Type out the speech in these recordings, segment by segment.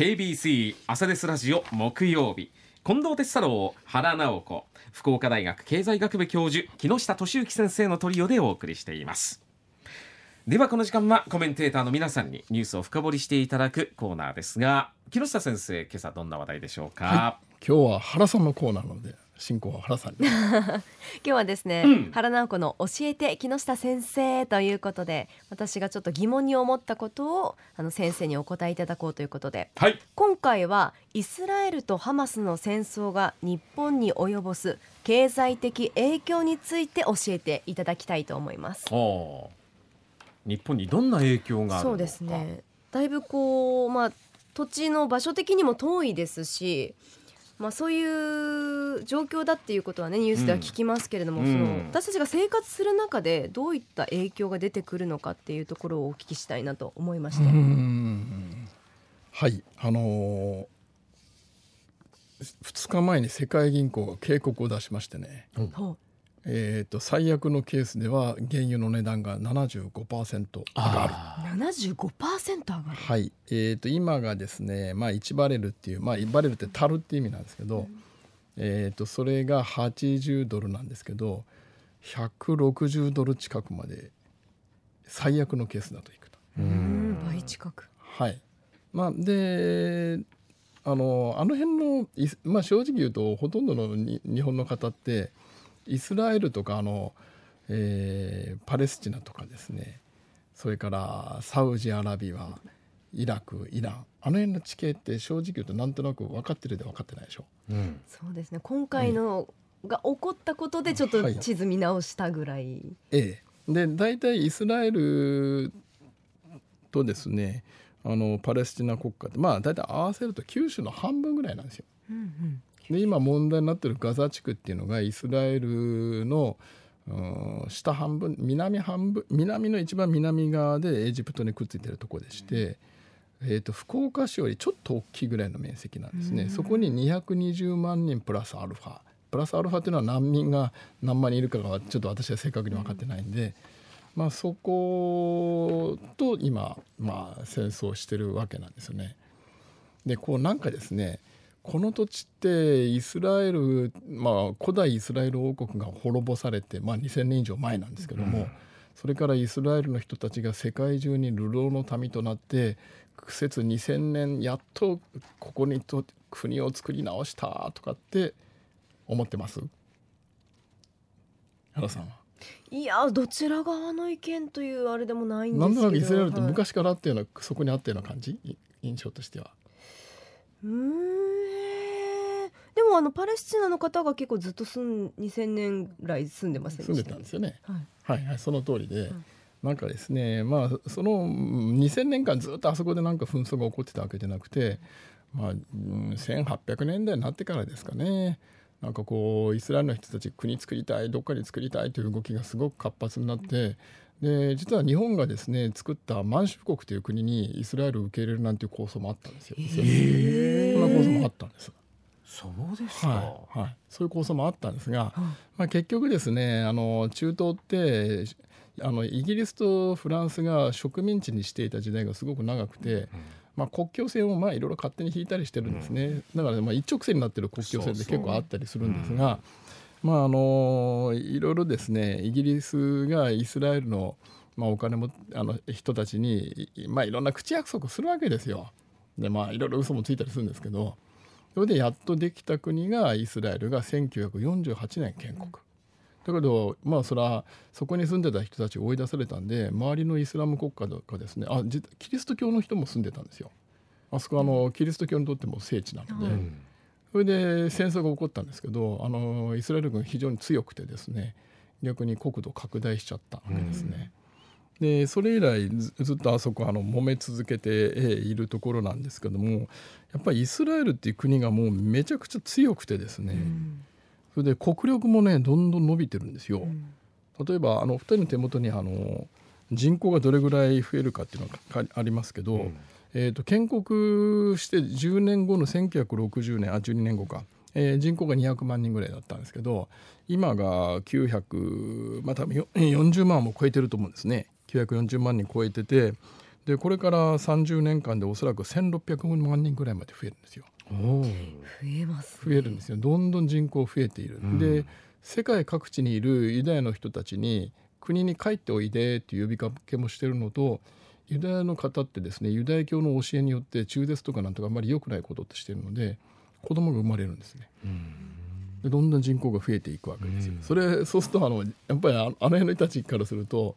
KBC 朝ですラジオ木曜日。近藤哲太郎原直子福岡大学経済学部教授木下俊之先生のトリオでお送りしています。ではこの時間はコメンテーターの皆さんにニュースを深掘りしていただくコーナーですが木下先生今朝どんな話題でしょうか、はい、今日は原さんのコーナーなので進行は原さん。今日はですね、うん、原直子の教えて木下先生ということで私がちょっと疑問に思ったことをあの先生にお答えいただこうということで、はい、今回はイスラエルとハマスの戦争が日本に及ぼす経済的影響について教えていただきたいと思います。日本にどんな影響がそうですね。だいぶこうまあ土地の場所的にも遠いですしまあ、そういう状況だっていうことはねニュースでは聞きますけれども、うん、その私たちが生活する中でどういった影響が出てくるのかっていうところをお聞きしたいなと思いまして。はい。あのー、2日前に世界銀行が警告を出しましてね、う。ん、えーと、最悪のケースでは原油の値段が75%上がる。75%上がる、はい。えーと、今がですね、まあ、1バレルっていう、まあ、1バレルって足るっていう意味なんですけど、うん、えーと、それが80ドルなんですけど160ドル近くまで最悪のケースだといくと。うん倍近く。はい。まあ、であのあの辺の、まあ、正直言うとほとんどの日本の方ってイスラエルとかあの、えー、パレスチナとかですね。それからサウジアラビアイラクイラン。あの辺の地形って正直言うとなんとなく分かってるで分かってないでしょ。うん、そうですね。今回の、が起こったことでちょっと地図見直したぐらい。はい、ええ、で大体イスラエルとですねあのパレスチナ国家ってまあ大体合わせると九州の半分ぐらいなんですよ。うんうん。で今問題になってるガザ地区っていうのがイスラエルの下半分南半分南の一番南側でエジプトにくっついてるところでして、えーと、福岡市よりちょっと大きいぐらいの面積なんですね、そこに220万人プラスアルファ。プラスアルファっていうのは難民が何万人いるかがちょっと私は正確に分かってないんで、まあ、そこと今、まあ、戦争してるわけなんですよね。でこうなんかですねこの土地ってイスラエル、まあ、古代イスラエル王国が滅ぼされて、まあ、2,000年以上前なんですけども、うん、それからイスラエルの人たちが世界中に流浪の民となって苦節2,000年やっとここにと国を作り直したとかって思ってます？原さんは。いやどちら側の意見というあれでもないんですけどなんとなくイスラエルって昔からあったような、はい、そこにあったような感じ？印象としては。うん。でもあのパレスチナの方が結構ずっと住ん2000年ぐらい住んでます住んでたんですよね。はい、はい、はい、その通りで、はい、なんかですねまあその2000年間ずっとあそこでなんか紛争が起こってたわけじゃなくて、まあ、1800年代になってからですかねなんかこうイスラエルの人たち国作りたいどっかに作りたいという動きがすごく活発になって。で実は日本がですね作った満州国という国にイスラエルを受け入れるなんていう構想もあったんですよ。えー、そんな構想もあったんです。そうですか、はいはい、そういう構想もあったんですが、まあ、結局ですねあの中東ってあのイギリスとフランスが植民地にしていた時代がすごく長くて、うん、まあ、国境線をまあいろいろ勝手に引いたりしてるんですね、うん、だからまあ一直線になってる国境線って結構あったりするんですがまああのいろいろですねイギリスがイスラエルの、まあ、お金もあの人たちに、まあ、いろんな口約束するわけですよ。でまあいろいろ嘘もついたりするんですけど。それでやっとできた国がイスラエルが1948年建国。だけどまあそれはそこに住んでた人たちを追い出されたんで周りのイスラム国家とかですねあキリスト教の人も住んでたんですよ。あそこはあのキリスト教にとっても聖地なので、うん、それで戦争が起こったんですけどあのイスラエル軍非常に強くてですね逆に国土拡大しちゃったわけですね。でそれ以来ずっとあそこあの揉め続けているところなんですけどもやっぱりイスラエルっていう国がもうめちゃくちゃ強くてですね、うん、それで国力もねどんどん伸びてるんですよ。うん、例えばあの2人の手元にあの人口がどれぐらい増えるかっていうのがありますけど、うん、えーと、建国して10年後の1960年あ12年後か、えー、人口が200万人ぐらいだったんですけど今が900まあ多分40万も超えてると思うんですね。940万人超えててでこれから30年間でおそらく1600万人ぐらいまで増えるんですよ。増えます増えるんですよどんどん人口増えている。うんで世界各地にいるユダヤの人たちに国に帰っておいでっていう呼びかけもしてるのとユダヤの方ってですねユダヤ教の教えによって中絶とかなんとかあんまり良くないことってしてるので子供が生まれるんですね。でどんどん人口が増えていくわけですよ。うんそれそうするとあのやっぱりああの辺の人たちからすると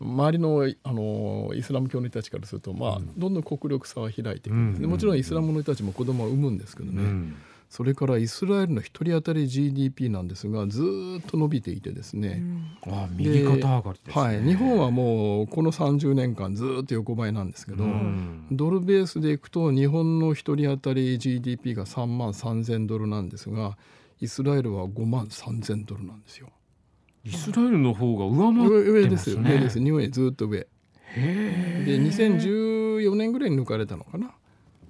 周りのあのイスラム教の人たちからすると、まあどんどん国力差は開いていくんですね、うん。もちろんイスラムの人たちも子供は産むんですけどね、うん。それからイスラエルの一人当たり GDP なんですがずーっと伸びていてですね、あ右肩上がりですね。はい、日本はもうこの30年間ずーっと横ばいなんですけど、うん。ドルベースでいくと日本の一人当たり GDP が3万3000ドルなんですがイスラエルは5万3000ドルなんですよ。イスラエルの方が上回上って上ですよ。上です。ずっと上。へで2014年ぐらいに抜かれたのかな。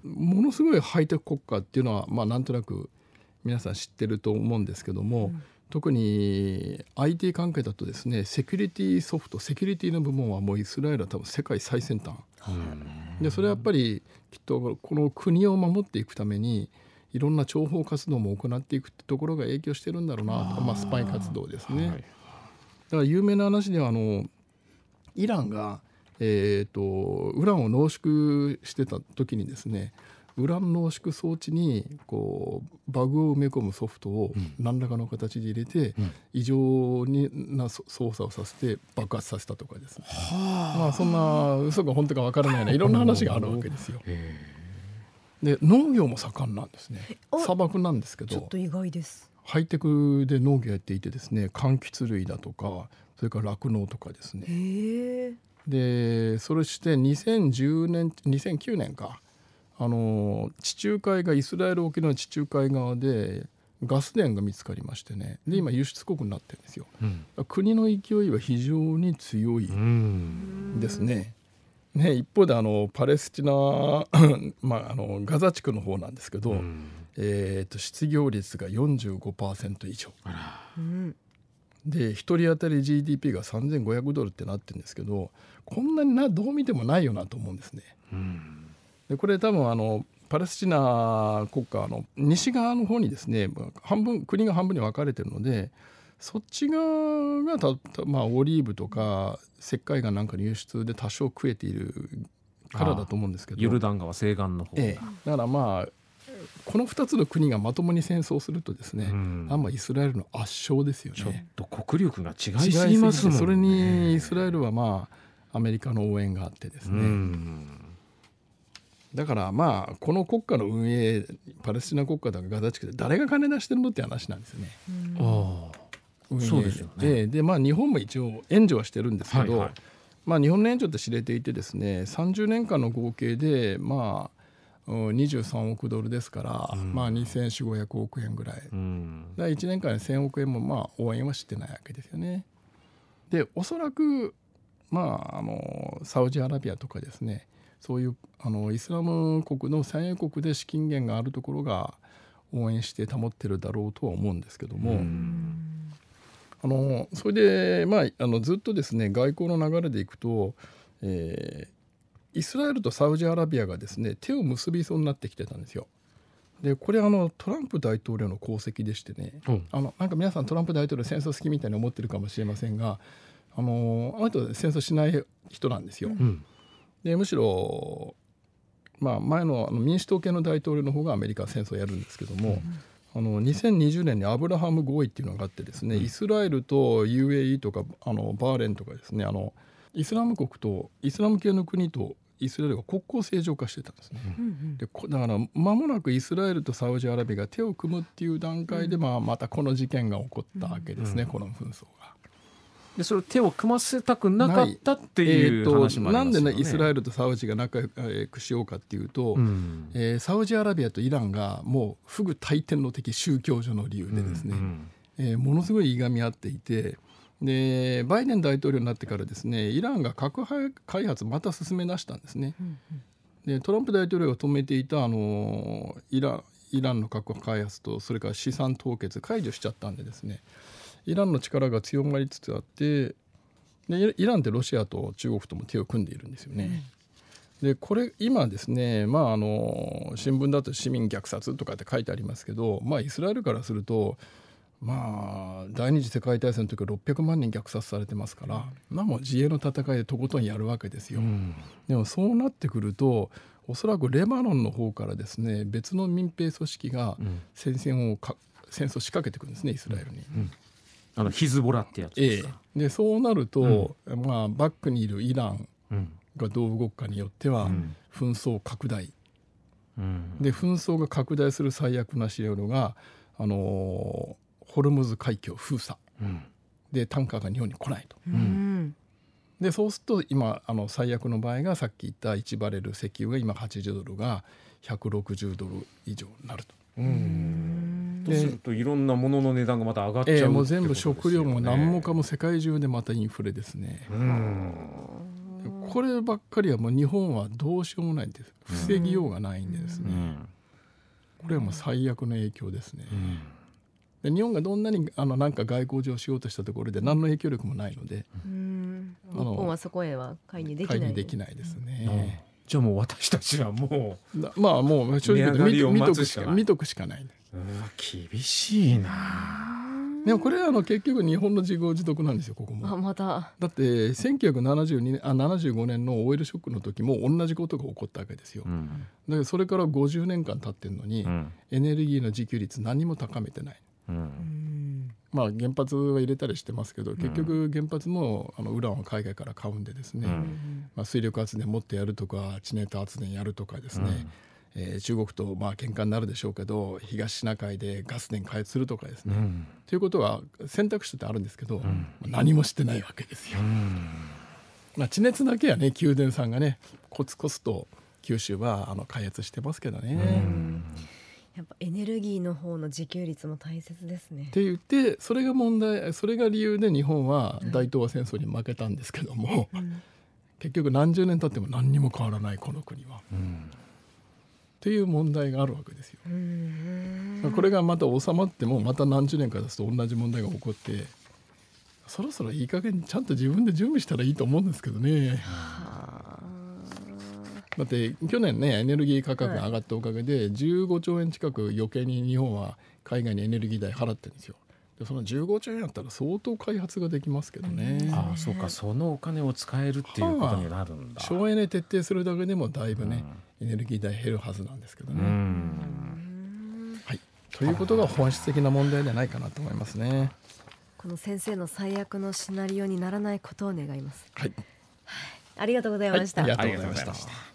ものすごいハイテク国家っていうのはまあなんとなく皆さん知ってると思うんですけども、特に IT 関係だとですねセキュリティソフトセキュリティの部門はもうイスラエルは多分世界最先端。でそれはやっぱりきっとこの国を守っていくためにいろんな諜報活動も行っていくってところが影響してるんだろうなと。まあ、スパイ活動ですね。はい。だから有名な話ではあのイランが、えー、とウランを濃縮してた時にですねウラン濃縮装置にこうバグを埋め込むソフトを何らかの形で入れて、うん。異常になそ操作をさせて爆発させたとかですね、まあそんな嘘か本当かわからないようないろんな話があるわけですよ。へで農業も盛んなんですね。お砂漠なんですけど。ちょっと意外です。ハイテクで農業やっていてですね柑橘類だとかそれから酪農とかですね。でそれして2010年2009年かあの地中海がイスラエル沖の地中海側でガス田が見つかりましてね。で今輸出国になってるんですよ。うん。国の勢いは非常に強いうん。ですね。ね一方であのパレスチナ、まあ、あのガザ地区の方なんですけど、うんえー、と失業率が45%以上。うん。で1人当たり GDP が3500ドルってなってるんですけどこんなになどう見てもないよなと思うんですね。うん。でこれ多分あのパレスチナ国家の西側の方にですね半分国が半分に分かれてるのでそっち側がたたまあ、オリーブとか石灰岩なんかの輸出で多少食えているからだと思うんですけど。ヨルダン川西岸の方ええ、だからまあこの2つの国がまともに戦争するとですね、うん。あんまイスラエルの圧勝ですよちょっね。と国力が違違いすぎますもんね。それにイスラエルはまあアメリカの応援があってですうね、ん。だからまあこの国家の運営パレスチナ国家だかガザ地区で誰が金出してるのって話なんですよね。ああそうですよね。ででまあ日本も一応援助はしてるんですけど、はいはい。まあ日本の援助って知れていてですね30年間の合計でまあうん23億ドルですから、うん。まあ2400500億円ぐらい。うん。だ1年間に1,000億円もまあ応援はしてないわけですよね。でおそらくまああのサウジアラビアとかですね。そういうあのイスラム国の産油国で資金源があるところが応援して保ってるだろうとは思うんですけども、うん。あのそれで、まあ、あのずっとですね外交の流れでいくと、えーイスラエルとサウジアラビアがですね手を結びそうになってきてたんですよ。でこれあのトランプ大統領の功績でしてねうんあのなんか皆さんトランプ大統領戦争好きみたいに思ってるかもしれませんがあのあの人は戦争しない人なんですよ。うんでむしろ、まあ、前のあの民主党系の大統領の方がアメリカは戦争をやるんですけども、あの2020年にアブラハム合意っていうのがあってですね、イスラエルと UAE とかあのバーレンとかですねあのイスラム国とイスラム系の国とイスラエルが国交正常化してたんですね。でこだから間もなくイスラエルとサウジアラビアが手を組むっていう段階で、まあ、またこの事件が起こったわけですね、うんこの紛争が。でそれを手を組ませたくなかったっていうえー話。なんでねイスラエルとサウジが仲良くしようかっていうと、うんえーサウジアラビアとイランがもうフグ大天の敵宗教上の理由でですね、うんえーものすごいいがみ合っていてでバイデン大統領になってからですねイランが核開発また進め出したんですね。でトランプ大統領が止めていたあのイライランの核開発とそれから資産凍結解除しちゃったんでですねイランの力が強まりつつあってでイイランってロシアと中国とも手を組んでいるんですよね。でこれ今ですね、まあ、あの新聞だと市民虐殺とかって書いてありますけど、まあ、イスラエルからすると、まあ、第二次世界大戦の時は600万人虐殺されてますから、まあ、もう自衛の戦いでとことんやるわけですよ。うん、でもそうなってくるとおそらくレバノンの方からですね別の民兵組織が戦線をか、戦争仕掛けてくるんですねイスラエルに。うん。あのヒズボラってやつですか、ええ、でそうなると、まあ、バックにいるイランがどう動くかによっては、紛争拡大、で紛争が拡大する最悪なシナリオが、あのー、ホルムズ海峡封鎖、でタンカーが日本に来ないと。でそうすると今あの最悪の場合がさっき言った1バレル石油が今80ドルが160ドル以上になると。とするといろんなものの値段がまた上がっちゃう、えー、もう全部食料も何もかも世界中でまたインフレですね。こればっかりはもう日本はどうしようもないんです。防ぎようがないんでですね、これはもう最悪の影響ですね。で日本がどんなにあのなんか外交上しようとしたところで何の影響力もないので、日本はそこへは介入できないできないですね。じゃあもう私たちはもうまあもう正直見見とくしか見とくしかない。厳しいな。でもこれはあの結局日本の自業自得なんですよここも。あまた。だって1972年あ75年のオイルショックの時も同じことが起こったわけですよ。うん、だけどそれから50年間経ってるのに、うん、エネルギーの自給率何も高めてない。うん、まあ原発は入れたりしてますけど結局原発もあのウランを海外から買うんでですね、まあ、水力発電もっとやるとか地熱発電やるとかですね、えー、中国とまあ喧嘩になるでしょうけど東シナ海でガス田開発するとかですね。うん、ということは選択肢ってあるんですけど、うん、何もしてないわけですよ。うん、まあ、地熱だけはね宮殿さんがねコツコツと九州はあの開発してますけどね。やっぱエネルギーの方の自給率も大切ですね。って言ってそれが問題それが理由で日本は大東亜戦争に負けたんですけども、結局何十年経っても何にも変わらないこの国は。うんっていう問題があるわけですよ。これがまた収まってもまた何十年か経つと同じ問題が起こってそろそろいい加減ちゃんと自分で準備したらいいと思うんですけどね。だって去年ねエネルギー価格が上がったおかげで15兆円近く余計に日本は海外にエネルギー代払ってるんですよ。でその15兆円やったら相当開発ができますけどね。ああそうかそのお金を使えるっていうことになるんだ。省エネ徹底するだけでもだいぶね、うんエネルギー代減るはずなんですけどね。はい、ということが本質的な問題ではないかなと思いますね。この先生の最悪のシナリオにならないことを願います。はい。ありがとうございました。はい、ありがとうございました。